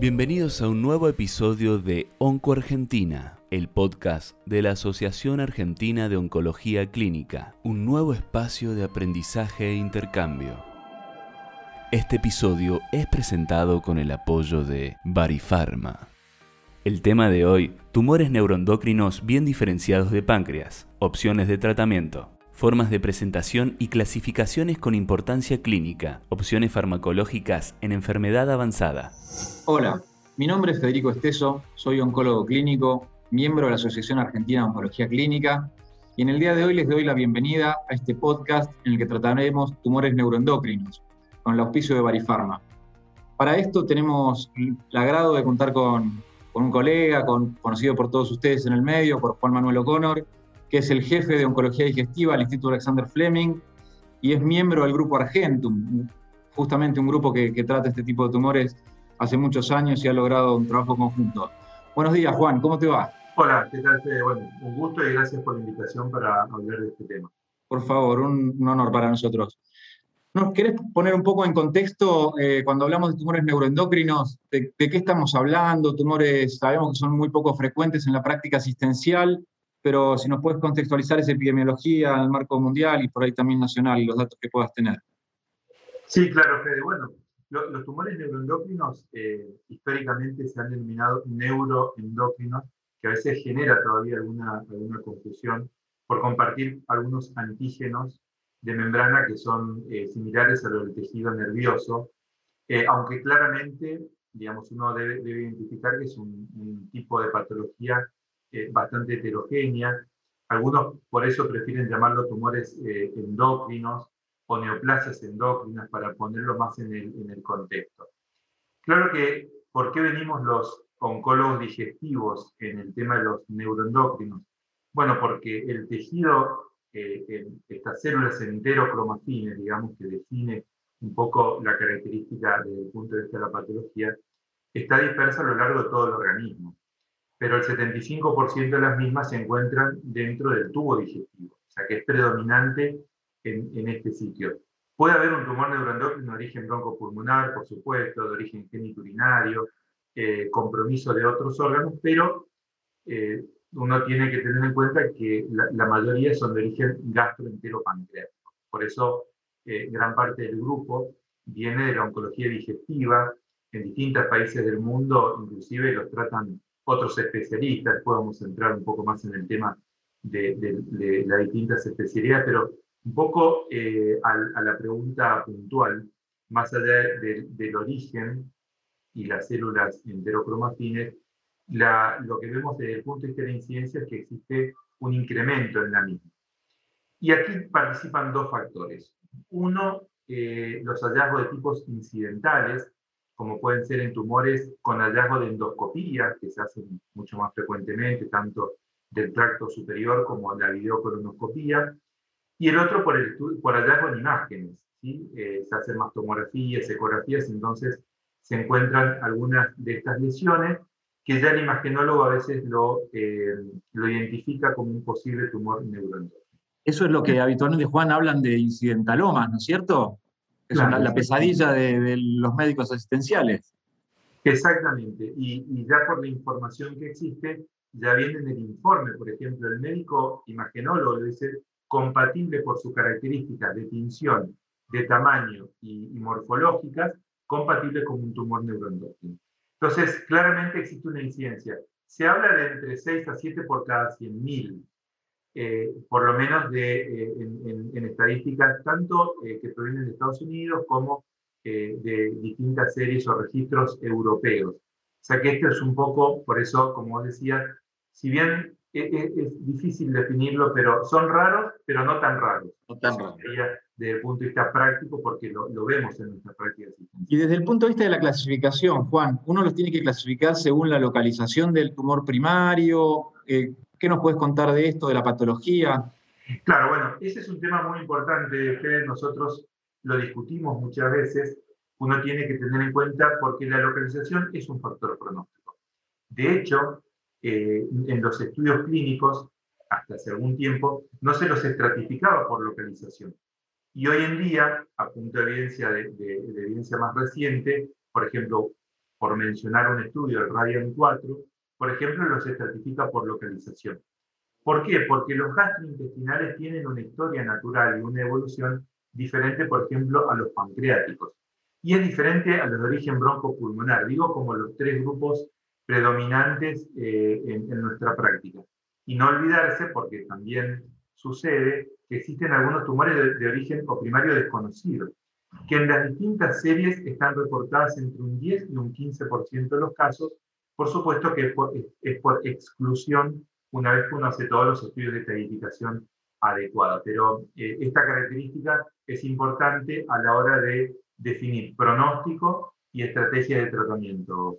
Bienvenidos a un nuevo episodio de Onco Argentina, el podcast de la Asociación Argentina de Oncología Clínica, un nuevo espacio de aprendizaje e intercambio. Este episodio es presentado con el apoyo de Barifarma. El tema de hoy, tumores neuroendocrinos bien diferenciados de páncreas, opciones de tratamiento formas de presentación y clasificaciones con importancia clínica, opciones farmacológicas en enfermedad avanzada. Hola, mi nombre es Federico Esteso, soy oncólogo clínico, miembro de la Asociación Argentina de Oncología Clínica, y en el día de hoy les doy la bienvenida a este podcast en el que trataremos tumores neuroendocrinos, con el auspicio de Barifarma. Para esto tenemos el agrado de contar con, con un colega, con, conocido por todos ustedes en el medio, por Juan Manuel O'Connor, que es el jefe de Oncología Digestiva del Instituto Alexander Fleming y es miembro del grupo Argentum, justamente un grupo que, trata este tipo de tumores hace muchos años y ha logrado un trabajo conjunto. Buenos días, Juan, ¿cómo te va? Hola, ¿qué tal? Bueno, un gusto y gracias por la invitación para hablar de este tema. Por favor, un, honor para nosotros. ¿Nos querés poner un poco en contexto eh, cuando hablamos de tumores neuroendocrinos? De, ¿De, qué estamos hablando? Tumores sabemos que son muy poco frecuentes en la práctica asistencial pero si nos puedes contextualizar esa epidemiología el marco mundial y por ahí también nacional y los datos que puedas tener. Sí, claro, Fede. Bueno, los tumores neuroendocrinos eh, históricamente se han denominado neuroendocrinos, que a veces genera todavía alguna, alguna confusión por compartir algunos antígenos de membrana que son eh, similares a los del tejido nervioso, eh, aunque claramente, digamos, uno debe, identificar que es un tipo de patología eh, bastante heterogénea. Algunos por eso prefieren llamarlo tumores eh, endocrinos o neoplasias endocrinas para ponerlo más en el, en el contexto. Claro que, ¿por qué venimos los oncólogos digestivos en el tema de los neuroendocrinos? Bueno, porque el tejido, eh, estas células enterocromafines, digamos, que define un poco la característica desde el punto de vista de la patología, está dispersa a lo largo de todo el organismo pero el 75% de las mismas se encuentran dentro del tubo digestivo, o sea que es predominante en, este sitio. Puede haber un tumor neuroendocrino de origen broncopulmonar, por supuesto, de origen geniturinario, eh, compromiso de otros órganos, pero eh, uno tiene que tener en cuenta que la, mayoría son de origen gastroenteropancreático. Por eso eh, gran parte del grupo viene de la oncología digestiva. En distintos países del mundo, inclusive los tratan otros especialistas, podemos entrar un poco más en el tema de, las distintas especialidades, pero un poco eh, a, la pregunta puntual, más allá del origen y las células enterocromafines, la, lo que vemos desde el punto de vista de la incidencia es que existe un incremento en la misma. Y aquí participan dos factores. Uno, eh, los hallazgos de tipos incidentales, como pueden ser en tumores con hallazgo de endoscopía, que se hacen mucho más frecuentemente, tanto del tracto superior como la videocolonoscopía, y el otro por, el, por hallazgo en imágenes. ¿sí? Eh, se hacen más tomografías, ecografías, entonces se encuentran algunas de estas lesiones que ya el imagenólogo a veces lo, eh, lo identifica como un posible tumor neuroendocrino. Eso es lo que habitualmente, Juan, hablan de incidentalomas, ¿no es cierto? Es la pesadilla de, los médicos asistenciales. Exactamente, y, ya por la información que existe, ya viene en el informe, por ejemplo, el médico imagenólogo lo dice compatible por sus características de tinción, de tamaño y, morfológicas, compatible con un tumor neuroendocrino. Entonces, claramente existe una incidencia. Se habla de entre 6 a 7 por cada 100.000 eh, por lo menos de, eh, en, estadísticas tanto eh, que provienen de Estados Unidos como de distintas series o registros europeos. O sea que esto es un poco, por eso, como decía, si bien es, difícil definirlo, pero son raros, pero no tan raros. No tan raros. Desde el punto de vista práctico, porque lo, lo vemos en nuestra práctica. Y desde el punto de vista de la clasificación, Juan, uno los tiene que clasificar según la localización del tumor primario, ¿Qué nos puedes contar de esto, de la patología? Claro, bueno, ese es un tema muy importante, que nosotros lo discutimos muchas veces. Uno tiene que tener en cuenta porque la localización es un factor pronóstico. De hecho, eh, en los estudios clínicos, hasta hace algún tiempo, no se los estratificaba por localización. Y hoy en día, a punto de evidencia, de, evidencia más reciente, por ejemplo, por mencionar un estudio, el Radian 4, por ejemplo, los estratifica por localización. ¿Por qué? Porque los gastrointestinales tienen una historia natural y una evolución diferente, por ejemplo, a los pancreáticos. Y es diferente a los de origen broncopulmonar, digo como los tres grupos predominantes eh, en, nuestra práctica. Y no olvidarse, porque también sucede, que existen algunos tumores de, origen o primario desconocido, que en las distintas series están reportadas entre un 10 y un 15% de los casos, por supuesto que es por, exclusión una vez que uno hace todos los estudios de estadificación adecuada. Pero eh, esta característica es importante a la hora de definir pronóstico y estrategia de tratamiento,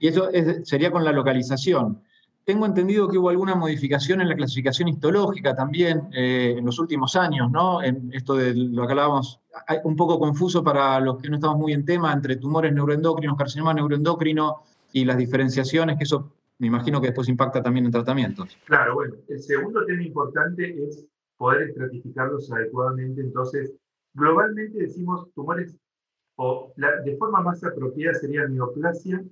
Y eso sería con la localización. Tengo entendido que hubo alguna modificación en la clasificación histológica también eh, en los últimos años, ¿no? En esto de lo que hablábamos, un poco confuso para los que no estamos muy en tema, entre tumores neuroendocrinos, carcinoma neuroendocrino y las diferenciaciones, que eso me imagino que después impacta también en tratamientos. Claro, bueno, el segundo tema importante es poder estratificarlos adecuadamente. Entonces, globalmente decimos tumores, o de forma más apropiada sería neoplasia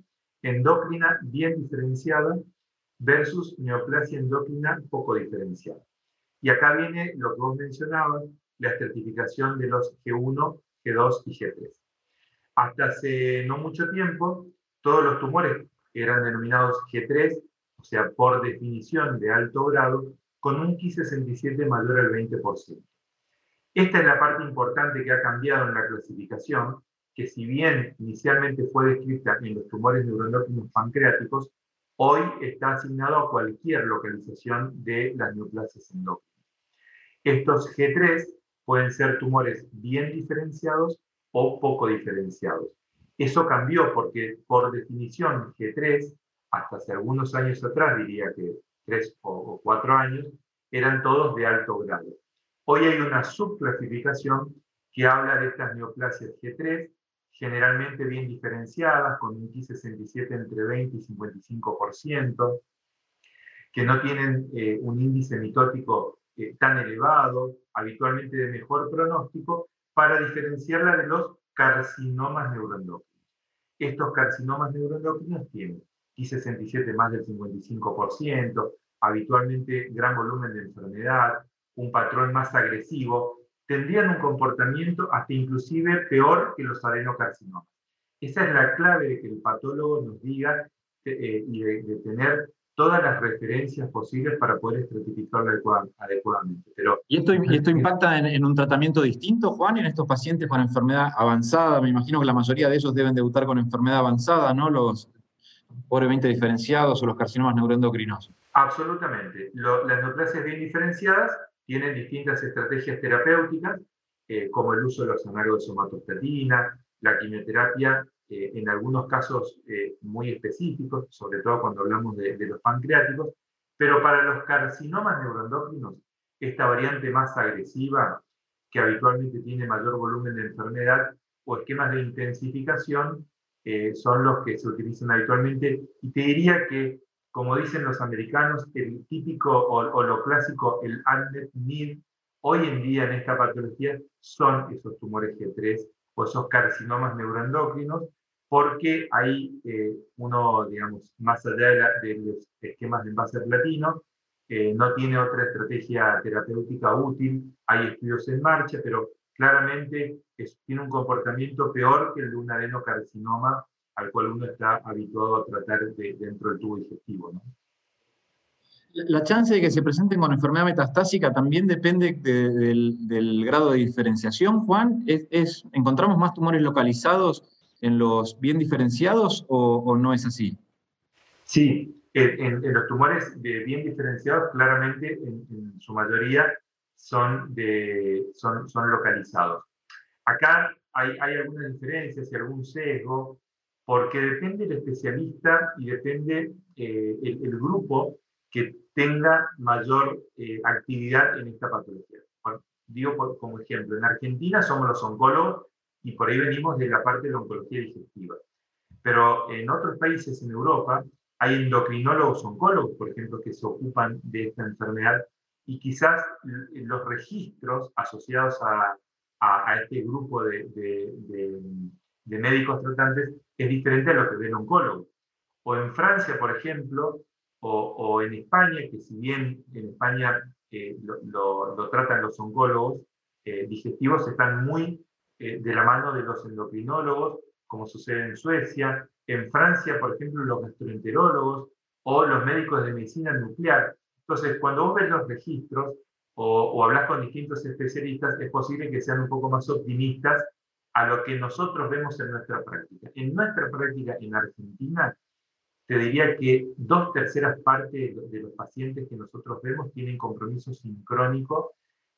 endocrina bien diferenciada versus neoplasia endocrina poco diferenciada. Y acá viene lo que vos mencionabas, la estratificación de los G1, G2 y G3. Hasta hace no mucho tiempo, todos los tumores eran denominados G3, o sea, por definición de alto grado, con un Ki67 mayor al 20%. Esta es la parte importante que ha cambiado en la clasificación, que si bien inicialmente fue descrita en los tumores neuroendocrinos pancreáticos, hoy está asignado a cualquier localización de las neoplasias endócrinas. Estos G3 pueden ser tumores bien diferenciados o poco diferenciados. Eso cambió porque, por definición, G3, hasta hace algunos años atrás, diría que tres o cuatro años, eran todos de alto grado. Hoy hay una subclasificación que habla de estas neoplasias G3, generalmente bien diferenciadas, con un Ki67 entre 20 y 55%, que no tienen eh, un índice mitótico eh, tan elevado, habitualmente de mejor pronóstico, para diferenciarla de los carcinomas neuroendocrinos. Estos carcinomas neuroendocrinos tienen Ki67 más del 55%, habitualmente gran volumen de enfermedad, un patrón más agresivo, tendrían un comportamiento hasta inclusive peor que los adenocarcinomas. Esa es la clave de que el patólogo nos diga eh, y de, tener todas las referencias posibles para poder estratificarlo adecuadamente. Pero, ¿Y esto, esto impacta en, un tratamiento distinto, Juan, en estos pacientes con enfermedad avanzada? Me imagino que la mayoría de ellos deben debutar con enfermedad avanzada, ¿no? Los pobremente diferenciados o los carcinomas neuroendocrinos. Absolutamente. las neoplasias bien diferenciadas tienen distintas estrategias terapéuticas, eh, como el uso de los análogos de somatostatina, la quimioterapia eh, en algunos casos eh, muy específicos, sobre todo cuando hablamos de, los pancreáticos, pero para los carcinomas neuroendocrinos, esta variante más agresiva, que habitualmente tiene mayor volumen de enfermedad, o esquemas de intensificación, son los que se utilizan habitualmente. Y te diría que como dicen los americanos, el típico o, lo clásico, el unmet need, hoy en día en esta patología son esos tumores G3 o esos carcinomas neuroendocrinos, porque hay eh, uno, digamos, más allá de, los esquemas de envase platino, eh, no tiene otra estrategia terapéutica útil, hay estudios en marcha, pero claramente tiene un comportamiento peor que el de un adenocarcinoma al cual uno está habituado a tratar dentro del tubo digestivo. ¿no? La chance de que se presenten con enfermedad metastásica también depende del, grado de diferenciación, Juan. ¿Es, encontramos más tumores localizados en los bien diferenciados o, no es así? Sí, en, los tumores bien diferenciados, claramente en, su mayoría son, son, son localizados. Acá hay, hay algunas diferencias y algún sesgo porque depende el especialista y depende eh, el, grupo que tenga mayor eh, actividad en esta patología. digo como ejemplo, en Argentina somos los oncólogos y por ahí venimos de la parte de la oncología digestiva. Pero en otros países en Europa hay endocrinólogos oncólogos, por ejemplo, que se ocupan de esta enfermedad y quizás los registros asociados a, a, este grupo de, de médicos tratantes es diferente a lo que ve el oncólogo. O en Francia, por ejemplo, o, en España, que si bien en España eh, lo, tratan los oncólogos eh, digestivos, están muy eh, de la mano de los endocrinólogos, como sucede en Suecia. En Francia, por ejemplo, los gastroenterólogos o los médicos de medicina nuclear. Entonces, cuando vos ves los registros o, o hablas con distintos especialistas, es posible que sean un poco más optimistas a lo que nosotros vemos en nuestra práctica. En nuestra práctica en Argentina, te diría que dos terceras partes de los pacientes que nosotros vemos tienen compromiso sincrónico,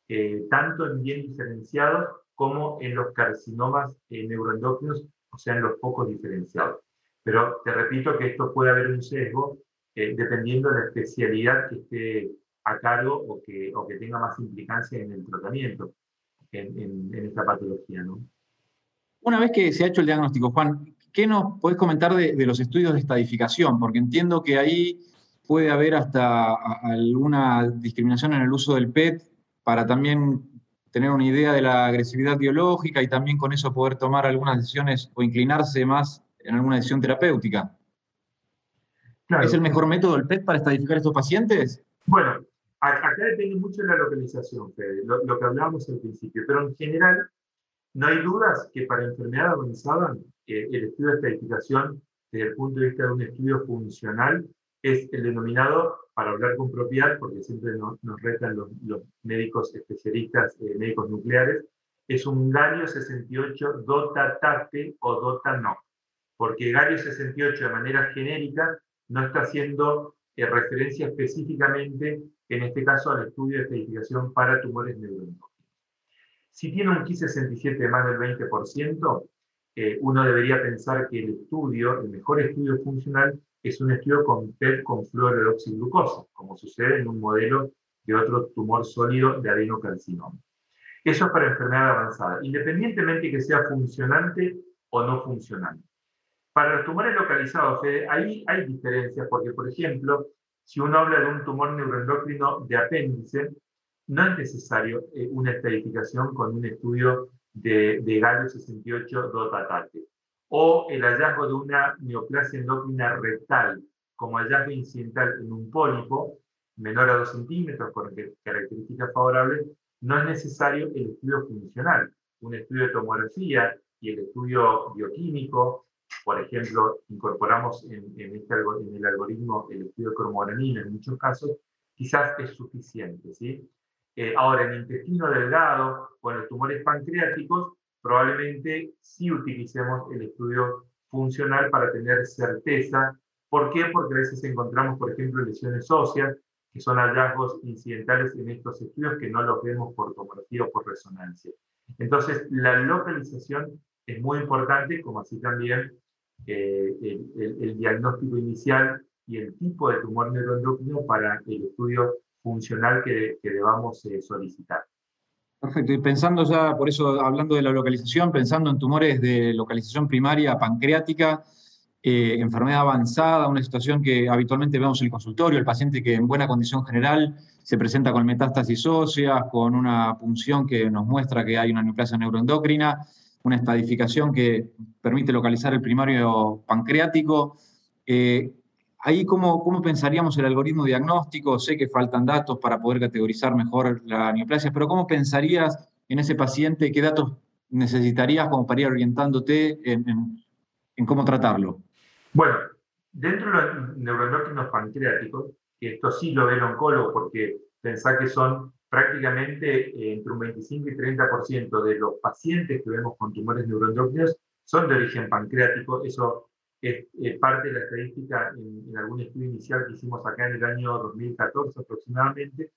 eh, tanto en bien diferenciados como en los carcinomas eh, neuroendocrinos, o sea, en los pocos diferenciados. Pero te repito que esto puede haber un sesgo eh, dependiendo de la especialidad que esté a cargo o que, o que tenga más implicancia en el tratamiento en, esta patología. ¿no? Una vez que se ha hecho el diagnóstico, Juan, ¿qué nos podés comentar de, los estudios de estadificación? Porque entiendo que ahí puede haber hasta alguna discriminación en el uso del PET para también tener una idea de la agresividad biológica y también con eso poder tomar algunas decisiones o inclinarse más en alguna decisión terapéutica. ¿Es el mejor método el PET para estadificar estos pacientes? Bueno, acá depende mucho de la localización, Fede, lo, lo que hablábamos al principio, pero en general no hay dudas que para enfermedad avanzada el estudio de estadificación desde el punto de vista de un estudio funcional es el denominado, para hablar con propiedad, porque siempre nos, retan los, médicos especialistas, eh, médicos nucleares, es un galio 68 dota tate o dota no, porque galio 68 de manera genérica no está haciendo eh, referencia específicamente, en este caso, al estudio de estadificación para tumores neuronales. Si tiene un Ki67 de más del 20%, eh, uno debería pensar que el estudio, el mejor estudio funcional, es un estudio con PET con fluorodeoxiglucosa, como sucede en un modelo de otro tumor sólido de adenocarcinoma. Eso es para enfermedad avanzada, independientemente que sea funcionante o no funcionante. Para los tumores localizados, ahí hay diferencias, porque, por ejemplo, si uno habla de un tumor neuroendocrino de apéndice, no es necesario eh, una estadificación con un estudio de, de galio 68 dotatate. O el hallazgo de una neoplasia endocrina rectal como hallazgo incidental en un pólipo menor a 2 centímetros con características favorables, no es necesario el estudio funcional. Un estudio de tomografía y el estudio bioquímico, por ejemplo, incorporamos en, en, este, en el algoritmo el estudio de cromogranina en muchos casos, quizás es suficiente. ¿sí? Eh, ahora, en intestino delgado o en los tumores pancreáticos, probablemente sí utilicemos el estudio funcional para tener certeza. ¿Por qué? Porque a veces encontramos, por ejemplo, lesiones óseas, que son hallazgos incidentales en estos estudios que no los vemos por tomografía o por resonancia. Entonces, la localización es muy importante, como así también eh, el, diagnóstico inicial y el tipo de tumor neuroendocrino para el estudio funcional que, debamos eh, solicitar. Perfecto, y pensando ya, por eso hablando de la localización, pensando en tumores de localización primaria pancreática, eh, enfermedad avanzada, una situación que habitualmente vemos en el consultorio, el paciente que en buena condición general se presenta con metástasis óseas, con una punción que nos muestra que hay una neoplasia neuroendocrina, una estadificación que permite localizar el primario pancreático. Eh, Ahí, ¿cómo, ¿cómo pensaríamos el algoritmo diagnóstico? Sé que faltan datos para poder categorizar mejor la neoplasia, pero ¿cómo pensarías en ese paciente? ¿Qué datos necesitarías como para ir orientándote en, cómo tratarlo? Bueno, dentro de los neuroendocrinos pancreáticos, y esto sí lo ve el oncólogo porque pensá que son prácticamente eh, entre un 25 y 30% de los pacientes que vemos con tumores neuroendocrinos son de origen pancreático. Eso es parte de la estadística en, algún estudio inicial que hicimos acá en el año 2014 aproximadamente.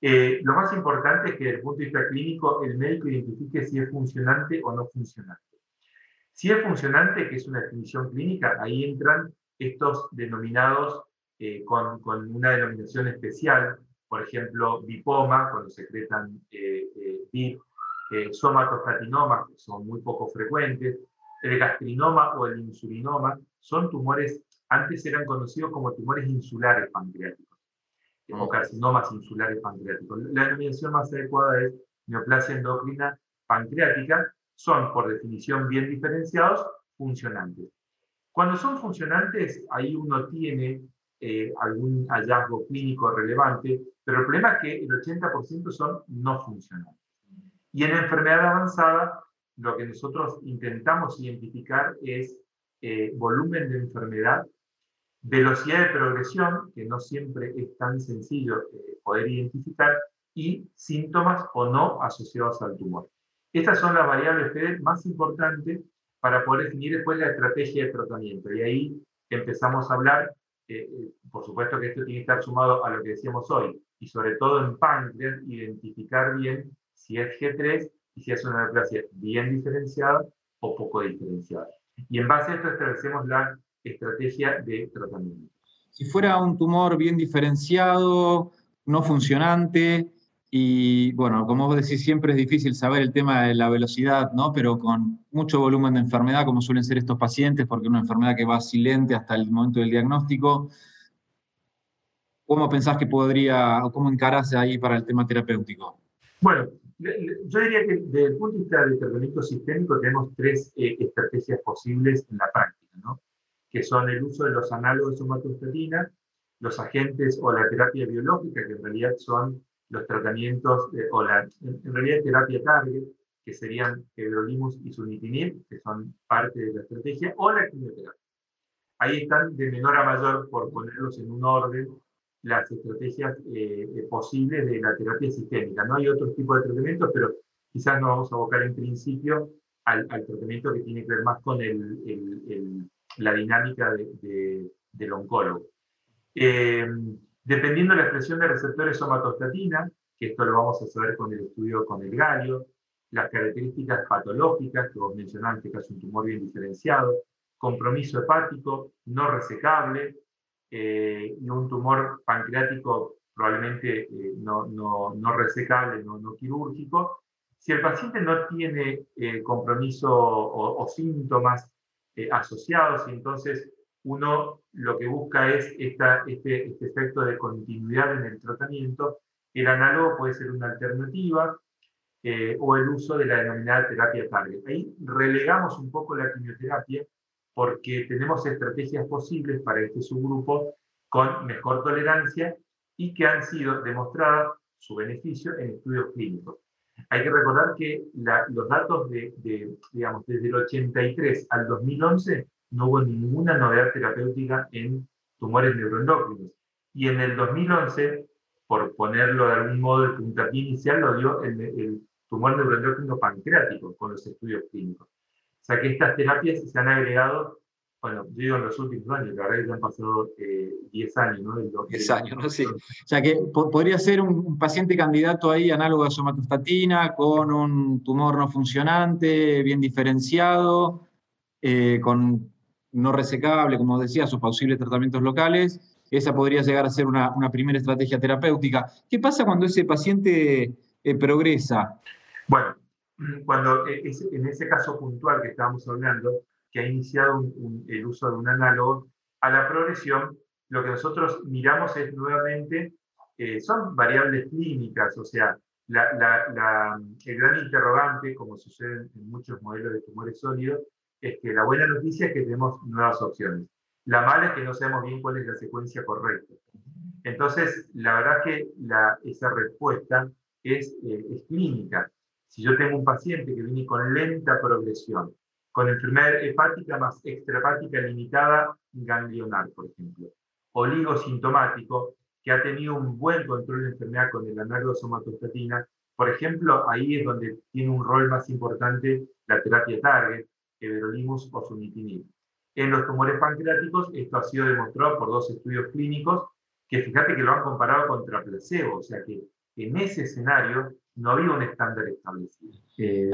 Eh, lo más importante es que desde el punto de vista clínico el médico identifique si es funcionante o no funcionante. Si es funcionante, que es una definición clínica, ahí entran estos denominados eh, con, con, una denominación especial, por ejemplo, bipoma, cuando secretan eh, eh BIP, somatostatinomas, que son muy poco frecuentes, el gastrinoma o el insulinoma son tumores, antes eran conocidos como tumores insulares pancreáticos, o carcinomas insulares pancreáticos. La denominación más adecuada es neoplasia endocrina pancreática, son por definición bien diferenciados, funcionantes. Cuando son funcionantes, ahí uno tiene eh, algún hallazgo clínico relevante, pero el problema es que el 80% son no funcionantes. Y en enfermedad avanzada, lo que nosotros intentamos identificar es eh, volumen de enfermedad, velocidad de progresión, que no siempre es tan sencillo eh, poder identificar, y síntomas o no asociados al tumor. Estas son las variables más importantes para poder definir después la estrategia de tratamiento. Y ahí empezamos a hablar, eh, por supuesto que esto tiene que estar sumado a lo que decíamos hoy, y sobre todo en páncreas, identificar bien si es G3 y si es una neoplasia bien diferenciada o poco diferenciada. Y en base a esto establecemos la estrategia de tratamiento. Si fuera un tumor bien diferenciado, no funcionante, y bueno, como vos decís, siempre es difícil saber el tema de la velocidad, ¿no? Pero con mucho volumen de enfermedad, como suelen ser estos pacientes, porque es una enfermedad que va silente hasta el momento del diagnóstico, ¿cómo pensás que podría, o cómo encarás ahí para el tema terapéutico? Bueno, yo diría que desde el punto de vista del tratamiento sistémico tenemos tres eh, estrategias posibles en la práctica, ¿no? que son el uso de los análogos de somatostatina, los agentes o la terapia biológica, que en realidad son los tratamientos, o la, en realidad terapia target, que serían everolimus y sunitinib, que son parte de la estrategia, o la quimioterapia. Ahí están de menor a mayor, por ponerlos en un orden, las estrategias eh, eh, posibles de la terapia sistémica. No hay otro tipo de tratamientos, pero quizás nos vamos a abocar en principio al, tratamiento que tiene que ver más con la dinámica del oncólogo. Eh, dependiendo de la expresión de receptores somatostatina, que esto lo vamos a saber con el estudio con el galio, las características patológicas que vos mencionaste, que es un tumor bien diferenciado, compromiso hepático no resecable, eh, y un tumor pancreático probablemente eh, no, no, no, resecable, no, no, quirúrgico. Si el paciente no tiene eh, compromiso o, síntomas asociados, y entonces uno lo que busca es esta, este, este, efecto de continuidad en el tratamiento, el análogo puede ser una alternativa, o el uso de la denominada terapia target. Ahí relegamos un poco la quimioterapia porque tenemos estrategias posibles para este subgrupo con mejor tolerancia y que han sido demostradas su beneficio en estudios clínicos. Hay que recordar que los datos de, digamos, desde el 83 al 2011 no hubo ninguna novedad terapéutica en tumores neuroendocrinos. Y en el 2011, por ponerlo de algún modo, el puntapié inicial lo dio el, el tumor neuroendocrino pancreático con los estudios clínicos. O sea que estas terapias se han agregado, bueno, yo digo en los últimos años, la verdad que ya han pasado 10 eh, años, ¿no? 10 años, ¿no? Sí. O sea que podría ser un paciente candidato ahí análogo a somatostatina, con un tumor no funcionante, bien diferenciado, eh, con no resecable, como decía, sus posibles tratamientos locales. Esa podría llegar a ser una, una primera estrategia terapéutica. ¿Qué pasa cuando ese paciente eh, progresa? Bueno, cuando e, en ese caso puntual que estábamos hablando, que ha iniciado el uso de un análogo, a la progresión, lo que nosotros miramos es nuevamente, eh, son variables clínicas, o sea, la, el gran interrogante, como sucede en muchos modelos de tumores sólidos, es que la buena noticia es que tenemos nuevas opciones. La mala es que no sabemos bien cuál es la secuencia correcta. Entonces, la verdad que la, esa respuesta es, eh, es clínica. Si yo tengo un paciente que viene con lenta progresión, con enfermedad hepática más extrahepática limitada ganglionar, por ejemplo, oligosintomático, que ha tenido un buen control de enfermedad con el análogo somatostatina, por ejemplo, ahí es donde tiene un rol más importante la terapia target, everolimus o sunitinib. En los tumores pancreáticos, esto ha sido demostrado por dos estudios clínicos que fíjate que lo han comparado contra placebo, o sea que en ese escenario no había un estándar establecido. Eh,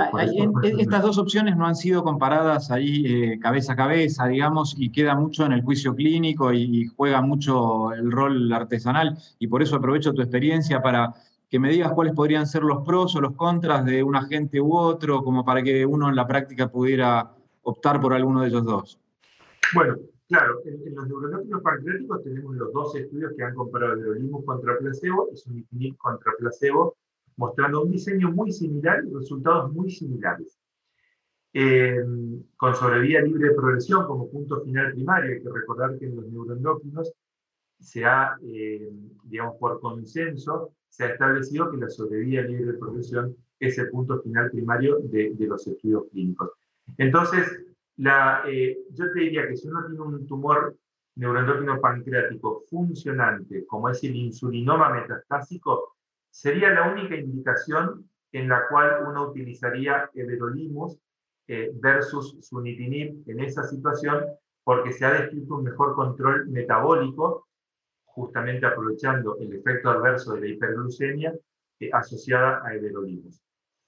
estas dos opciones no han sido comparadas ahí eh, cabeza a cabeza, digamos, y queda mucho en el juicio clínico y, juega mucho el rol artesanal, y por eso aprovecho tu experiencia para que me digas cuáles podrían ser los pros o los contras de un agente u otro, como para que uno en la práctica pudiera optar por alguno de ellos dos. Bueno, claro, en, los neurológicos pancreáticos tenemos los dos estudios que han comparado el neurolimus contra placebo y sunitinib contra placebo mostrando un diseño muy similar y resultados muy similares. eh, con sobrevía libre de progresión como punto final primario. Hay que recordar que en los neuroendocrinos se ha, eh, digamos, por consenso, se ha establecido que la sobrevía libre de progresión es el punto final primario de, los estudios clínicos. Entonces, la, eh, yo te diría que si uno tiene un tumor neuroendocrino pancreático funcionante, como es el insulinoma metastásico, sería la única indicación en la cual uno utilizaría everolimus eh, versus sunitinib en esa situación, porque se ha descrito un mejor control metabólico, justamente aprovechando el efecto adverso de la hiperglucemia eh, asociada a everolimus.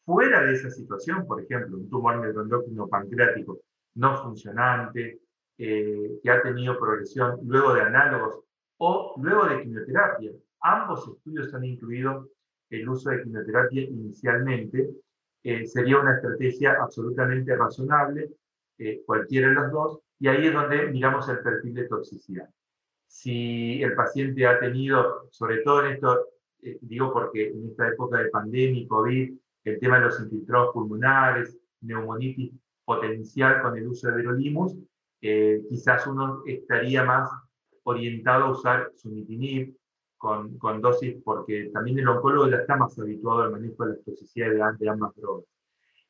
Fuera de esa situación, por ejemplo, un tumor neuroendocrino pancreático no funcionante, eh, que ha tenido progresión luego de análogos o luego de quimioterapia. Ambos estudios han incluido el uso de quimioterapia inicialmente. Eh, sería una estrategia absolutamente razonable, eh, cualquiera de los dos, y ahí es donde miramos el perfil de toxicidad. Si el paciente ha tenido, sobre todo en esto, digo porque en esta época de pandemia, COVID, el tema de los infiltrados pulmonares, neumonitis potencial con el uso de verolimus, eh, quizás uno estaría más orientado a usar sunitinib con, con, dosis, porque también el oncólogo ya está más habituado al manejo de la toxicidad de, ambas drogas.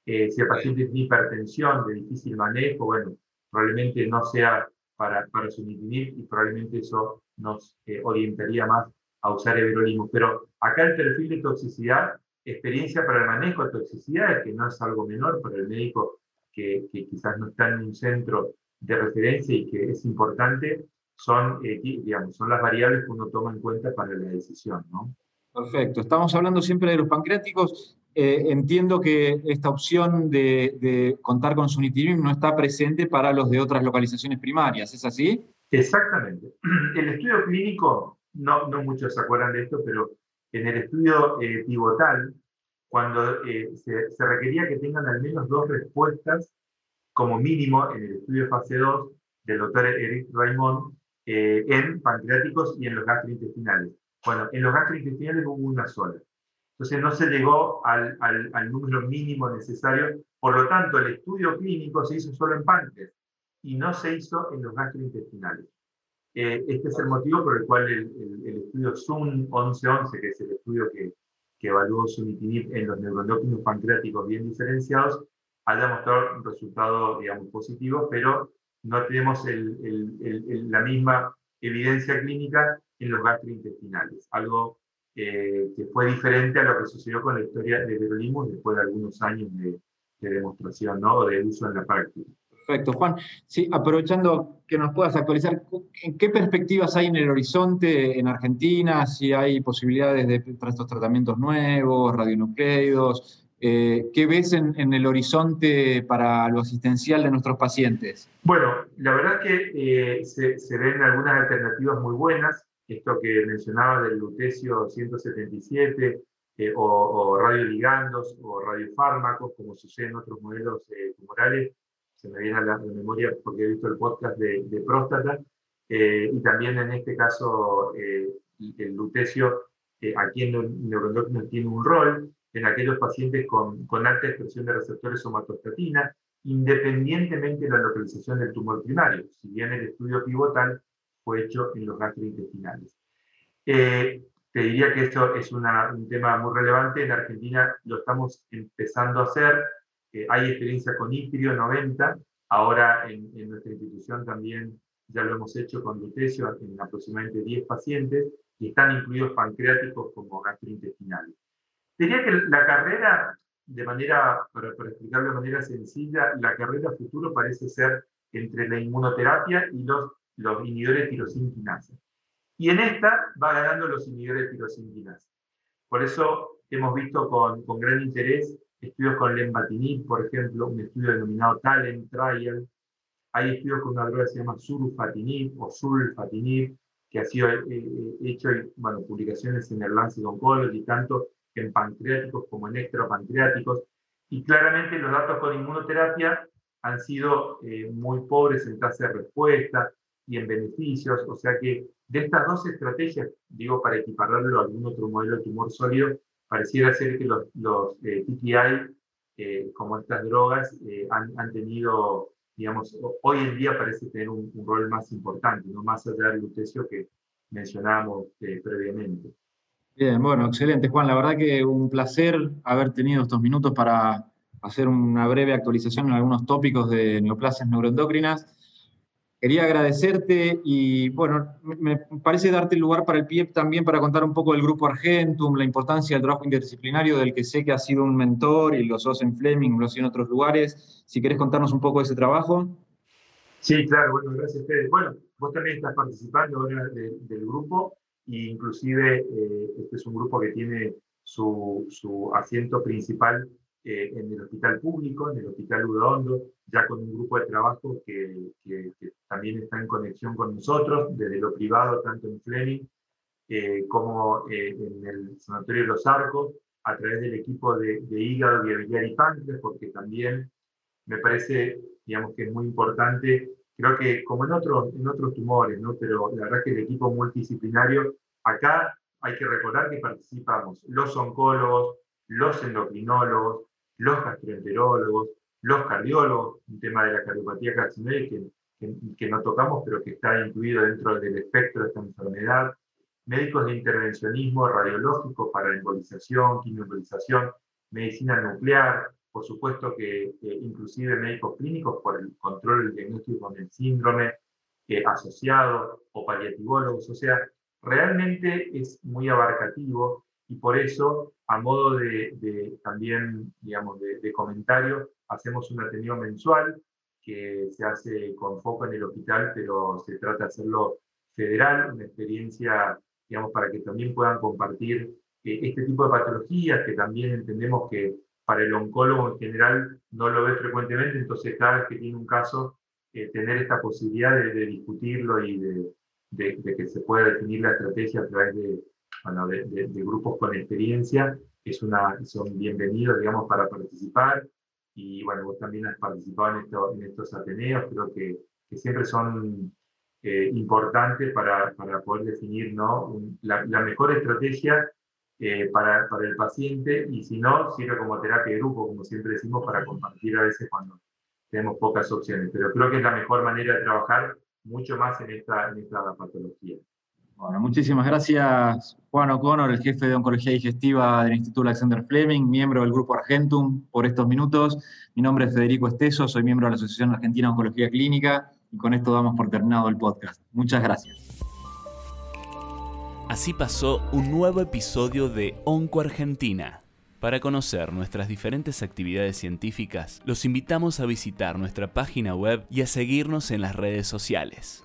Eh, si el paciente tiene hipertensión de difícil manejo, bueno, probablemente no sea para, para sunitinib y probablemente eso nos eh, orientaría más a usar everolimus. Pero acá el perfil de toxicidad, experiencia para el manejo de toxicidad, que no es algo menor para el médico que, que quizás no está en un centro de referencia y que es importante son, eh, digamos, son las variables que uno toma en cuenta para la decisión. ¿no? Perfecto. Estamos hablando siempre de los pancreáticos. Eh, entiendo que esta opción de, contar con sunitinib no está presente para los de otras localizaciones primarias, ¿es así? Exactamente. El estudio clínico, no, no muchos se acuerdan de esto, pero en el estudio eh, pivotal, cuando se, se, requería que tengan al menos dos respuestas como mínimo en el estudio fase 2 del doctor Eric Raymond eh, en pancreáticos y en los gastrointestinales. Bueno, en los gastrointestinales hubo una sola. Entonces no se llegó al, número mínimo necesario, por lo tanto el estudio clínico se hizo solo en páncreas y no se hizo en los gastrointestinales. Eh, este es el motivo por el cual el, estudio ZUM 1111, que es el estudio que, que evaluó sunitinib en los neuroendocrinos pancreáticos bien diferenciados, haya mostrado un resultado, digamos, positivo, pero no tenemos la misma evidencia clínica en los gastrointestinales, algo eh, que fue diferente a lo que sucedió con la historia de Verolimus después de algunos años de, demostración ¿no? o de uso en la práctica. Perfecto, Juan. Sí, aprovechando que nos puedas actualizar, ¿en qué perspectivas hay en el horizonte en Argentina? Si hay posibilidades de estos tratamientos nuevos, radionucleidos, eh, ¿Qué ves en, el horizonte para lo asistencial de nuestros pacientes? Bueno, la verdad que eh, se, ven algunas alternativas muy buenas. Esto que mencionaba del lutecio 177 eh, o, o, radioligandos o radiofármacos, como sucede en otros modelos tumorales. Se me viene a la, memoria porque he visto el podcast de, próstata. y también en este caso el lutecio aquí en neuroendocrino tiene un rol en aquellos pacientes con, alta expresión de receptores somatostatina, independientemente de la localización del tumor primario, si bien el estudio pivotal fue hecho en los gastrointestinales. Eh, te diría que esto es un tema muy relevante. En Argentina lo estamos empezando a hacer. Eh, hay experiencia con IPRIO 90. Ahora en, en, nuestra institución también ya lo hemos hecho con lutecio en aproximadamente 10 pacientes y están incluidos pancreáticos como gastrointestinales. Diría que la carrera, de manera, para, para explicarlo de manera sencilla, la carrera futuro parece ser entre la inmunoterapia y los, los inhibidores de tirosinquinasa. Y en esta va ganando los inhibidores de tirosinquinasa. Por eso hemos visto con, con gran interés estudios con lenvatinib, por ejemplo, un estudio denominado Talent Trial. Hay estudios con una droga que se llama surfatinib o sulfatinib, que ha sido eh, eh, hecho, bueno, publicaciones en el Lancet Oncology, tanto en pancreáticos como en extrapancreáticos. Y claramente los datos con inmunoterapia han sido eh, muy pobres en tasa de respuesta y en beneficios. O sea que de estas dos estrategias, digo para equipararlo a algún otro modelo de tumor sólido, pareciera ser que los, los eh, TKI como estas drogas han, tenido, digamos, hoy en día parece tener un, rol más importante, no más allá del lutecio que mencionábamos previamente. Bien, bueno, excelente, Juan. La verdad que un placer haber tenido estos minutos para hacer una breve actualización en algunos tópicos de neoplasias neuroendocrinas. Quería agradecerte y, bueno, me parece darte el lugar para el PIEP también para contar un poco del Grupo Argentum, la importancia del trabajo interdisciplinario del que sé que has sido un mentor y lo sos en Fleming, lo sos en otros lugares. Si querés contarnos un poco de ese trabajo. Sí, claro, bueno, gracias, Fede. Bueno, vos también estás participando ahora del grupo inclusive eh, este es un grupo que tiene su, su asiento principal eh, en el hospital público, en el hospital Udondo, ya con un grupo de trabajo que, también está en conexión con nosotros, desde lo privado, tanto en Fleming eh, como en el Sanatorio de los Arcos, a través del equipo de, de hígado, biliar y páncreas, porque también me parece, digamos, que es muy importante creo que como en otros, en otros tumores, ¿no? pero la verdad que el equipo multidisciplinario, acá hay que recordar que participamos los oncólogos, los endocrinólogos, los gastroenterólogos, los cardiólogos, un tema de la cardiopatía carcinóide que, que, no tocamos, pero que está incluido dentro del espectro de esta enfermedad, médicos de intervencionismo radiológico para embolización, quimioembolización, medicina nuclear, por supuesto que inclusive médicos clínicos por el control del diagnóstico con el síndrome eh, asociado o paliativólogos, o sea, realmente es muy abarcativo y por eso, a modo de, también, digamos, de, comentario, hacemos un atendido mensual que se hace con foco en el hospital, pero se trata de hacerlo federal, una experiencia, digamos, para que también puedan compartir eh, este tipo de patologías que también entendemos que para el oncólogo en general no lo ve frecuentemente, entonces cada vez que tiene un caso, eh, tener esta posibilidad de, discutirlo y de, que se pueda definir la estrategia a través de, bueno, de, grupos con experiencia, es una, son bienvenidos, digamos, para participar. Y bueno, vos también has participado en, esto, en estos Ateneos, creo que, que siempre son eh, importantes para, para, poder definir ¿no? la, la mejor estrategia eh, para, para, el paciente y si no, sirve como terapia de grupo, como siempre decimos, para compartir a veces cuando tenemos pocas opciones. Pero creo que es la mejor manera de trabajar mucho más en esta, en esta patología. Bueno, muchísimas gracias Juan O'Connor, el jefe de Oncología Digestiva del Instituto Alexander Fleming, miembro del Grupo Argentum, por estos minutos. Mi nombre es Federico Esteso, soy miembro de la Asociación Argentina de Oncología Clínica y con esto damos por terminado el podcast. Muchas gracias. Así pasó un nuevo episodio de Onco Argentina. Para conocer nuestras diferentes actividades científicas, los invitamos a visitar nuestra página web y a seguirnos en las redes sociales.